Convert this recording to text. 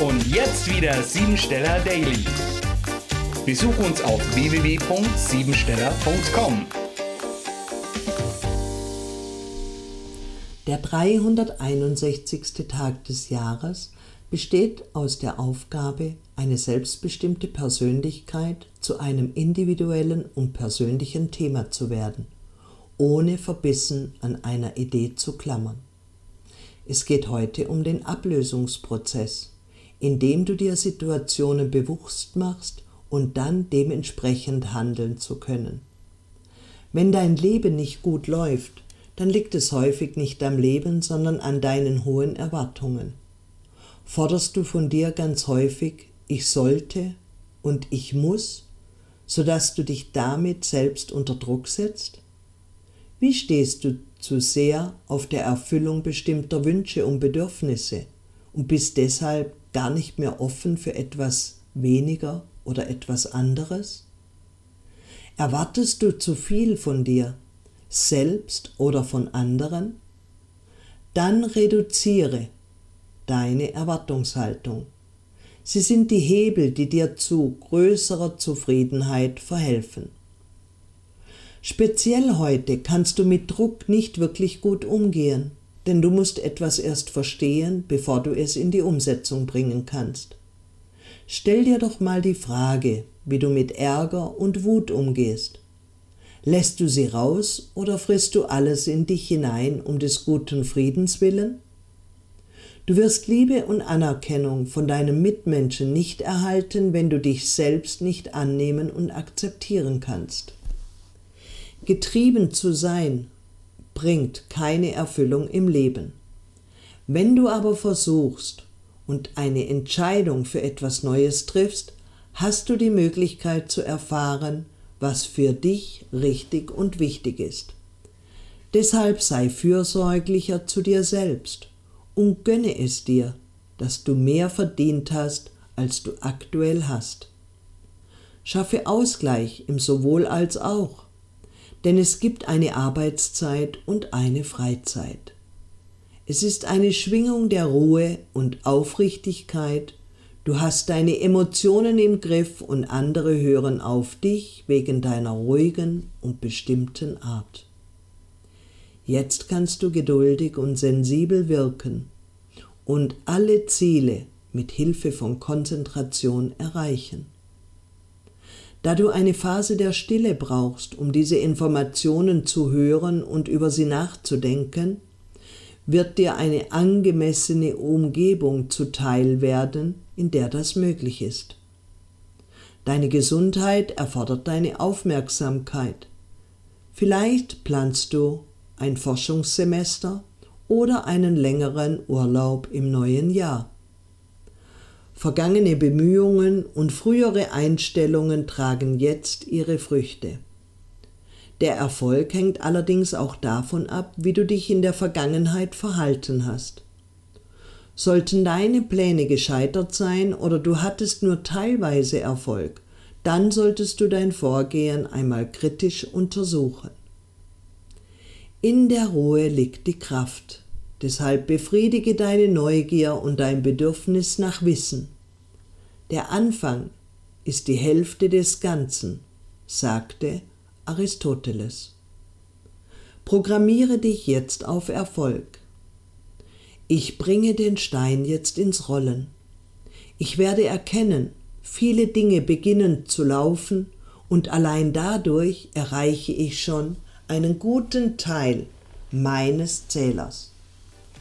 Und jetzt wieder Siebensteller Daily. Besuch uns auf www.siebensteller.com. Der 361. Tag des Jahres besteht aus der Aufgabe, eine selbstbestimmte Persönlichkeit zu einem individuellen und persönlichen Thema zu werden, ohne verbissen an einer Idee zu klammern. Es geht heute um den Ablösungsprozess, in dem du dir Situationen bewusst machst und dann dementsprechend handeln zu können. Wenn dein Leben nicht gut läuft, dann liegt es häufig nicht am Leben, sondern an deinen hohen Erwartungen. Forderst du von dir ganz häufig ich sollte und ich muss, sodass du dich damit selbst unter Druck setzt? Wie stehst du zu sehr auf der Erfüllung bestimmter Wünsche und Bedürfnisse und bist deshalb gar nicht mehr offen für etwas weniger oder etwas anderes? Erwartest du zu viel von dir, selbst oder von anderen? Dann reduziere deine Erwartungshaltung. Sie sind die Hebel, die dir zu größerer Zufriedenheit verhelfen. Speziell heute kannst du mit Druck nicht wirklich gut umgehen, denn du musst etwas erst verstehen, bevor du es in die Umsetzung bringen kannst. Stell dir doch mal die Frage, wie du mit Ärger und Wut umgehst. Lässt du sie raus oder frisst du alles in dich hinein um des guten Friedens willen? Du wirst Liebe und Anerkennung von deinem Mitmenschen nicht erhalten, wenn du dich selbst nicht annehmen und akzeptieren kannst. Getrieben zu sein bringt keine Erfüllung im Leben. Wenn du aber versuchst und eine Entscheidung für etwas Neues triffst, hast du die Möglichkeit zu erfahren, was für dich richtig und wichtig ist. Deshalb sei fürsorglicher zu dir selbst und gönne es dir, dass du mehr verdient hast, als du aktuell hast. Schaffe Ausgleich im sowohl als auch denn es gibt eine Arbeitszeit und eine Freizeit. Es ist eine Schwingung der Ruhe und Aufrichtigkeit, du hast deine Emotionen im Griff und andere hören auf dich wegen deiner ruhigen und bestimmten Art. Jetzt kannst du geduldig und sensibel wirken und alle Ziele mit Hilfe von Konzentration erreichen. Da du eine Phase der Stille brauchst, um diese Informationen zu hören und über sie nachzudenken, wird dir eine angemessene Umgebung zuteil werden, in der das möglich ist. Deine Gesundheit erfordert deine Aufmerksamkeit. Vielleicht planst du ein Forschungssemester oder einen längeren Urlaub im neuen Jahr. Vergangene Bemühungen und frühere Einstellungen tragen jetzt ihre Früchte. Der Erfolg hängt allerdings auch davon ab, wie du dich in der Vergangenheit verhalten hast. Sollten deine Pläne gescheitert sein oder du hattest nur teilweise Erfolg, dann solltest du dein Vorgehen einmal kritisch untersuchen. In der Ruhe liegt die Kraft. Deshalb befriedige deine Neugier und dein Bedürfnis nach Wissen. Der Anfang ist die Hälfte des Ganzen, sagte Aristoteles. Programmiere dich jetzt auf Erfolg. Ich bringe den Stein jetzt ins Rollen. Ich werde erkennen, viele Dinge beginnen zu laufen und allein dadurch erreiche ich schon einen guten Teil meines Zählers.